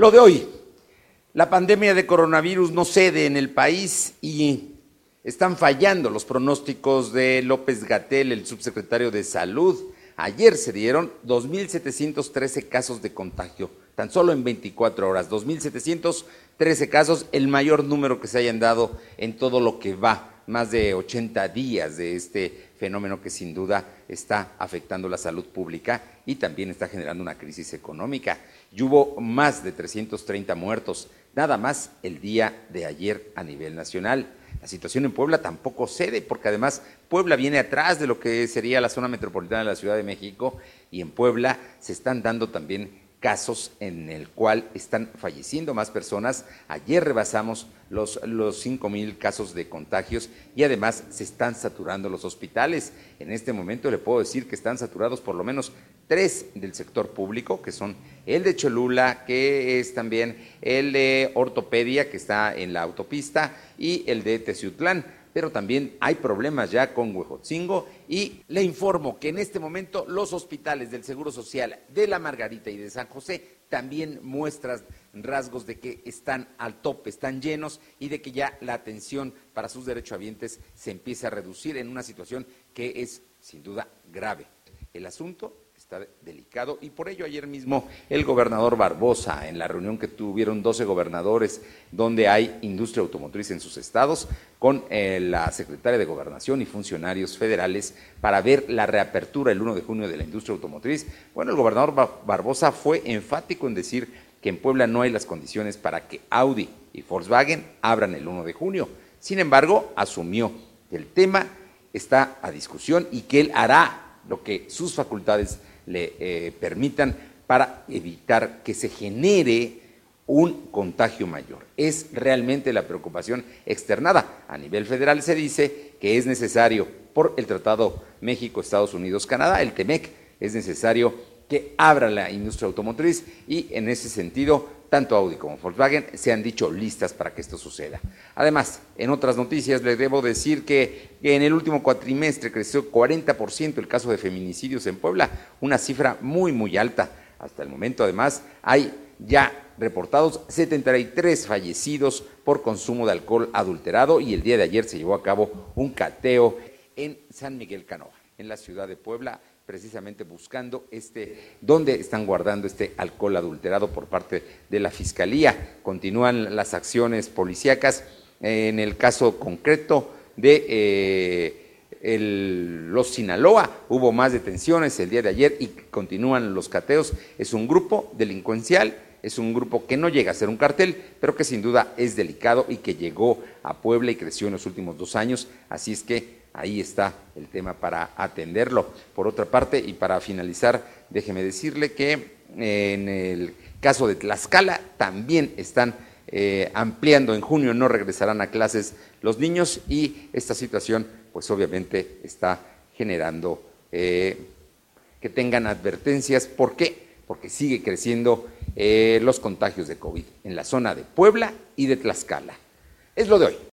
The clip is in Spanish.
Lo de hoy, la pandemia de coronavirus no cede en el país y están fallando los pronósticos de López Gatel, el subsecretario de Salud. Ayer se dieron 2.713 casos de contagio, tan solo en 24 horas. 2.713 casos, el mayor número que se hayan dado en todo lo que va, más de 80 días de este fenómeno que sin duda está afectando la salud pública y también está generando una crisis económica. Y hubo más de 330 muertos, nada más el día de ayer a nivel nacional. La situación en Puebla tampoco cede, porque además Puebla viene atrás de lo que sería la zona metropolitana de la Ciudad de México y en Puebla se están dando también casos en el cual están falleciendo más personas. Ayer rebasamos los, los 5 mil casos de contagios y además se están saturando los hospitales. En este momento le puedo decir que están saturados por lo menos tres del sector público, que son el de Cholula, que es también el de ortopedia, que está en la autopista, y el de Teciutlán pero también hay problemas ya con Huejotzingo y le informo que en este momento los hospitales del Seguro Social de la Margarita y de San José también muestran rasgos de que están al tope, están llenos y de que ya la atención para sus derechohabientes se empieza a reducir en una situación que es sin duda grave. El asunto está delicado y por ello ayer mismo el gobernador Barbosa, en la reunión que tuvieron 12 gobernadores donde hay industria automotriz en sus estados, con eh, la secretaria de Gobernación y funcionarios federales para ver la reapertura el 1 de junio de la industria automotriz, bueno, el gobernador Barbosa fue enfático en decir que en Puebla no hay las condiciones para que Audi y Volkswagen abran el 1 de junio. Sin embargo, asumió que el tema está a discusión y que él hará lo que sus facultades le eh, permitan para evitar que se genere un contagio mayor. Es realmente la preocupación externada. A nivel federal se dice que es necesario, por el Tratado México-Estados Unidos-Canadá, el TEMEC, es necesario que abra la industria automotriz y en ese sentido tanto Audi como Volkswagen se han dicho listas para que esto suceda. Además, en otras noticias les debo decir que en el último cuatrimestre creció 40% el caso de feminicidios en Puebla, una cifra muy, muy alta. Hasta el momento, además, hay ya reportados 73 fallecidos por consumo de alcohol adulterado y el día de ayer se llevó a cabo un cateo en San Miguel Canoa, en la ciudad de Puebla precisamente buscando este, dónde están guardando este alcohol adulterado por parte de la Fiscalía. Continúan las acciones policíacas. En el caso concreto de eh, los Sinaloa, hubo más detenciones el día de ayer y continúan los cateos. Es un grupo delincuencial, es un grupo que no llega a ser un cartel, pero que sin duda es delicado y que llegó a Puebla y creció en los últimos dos años. Así es que ahí está el tema para atenderlo. Por otra parte, y para finalizar, déjeme decirle que eh, en el caso de Tlaxcala también están eh, ampliando, en junio no regresarán a clases los niños y esta situación pues obviamente está generando eh, que tengan advertencias. ¿Por qué? Porque sigue creciendo los contagios de COVID en la zona de Puebla y de Tlaxcala. Es lo de hoy.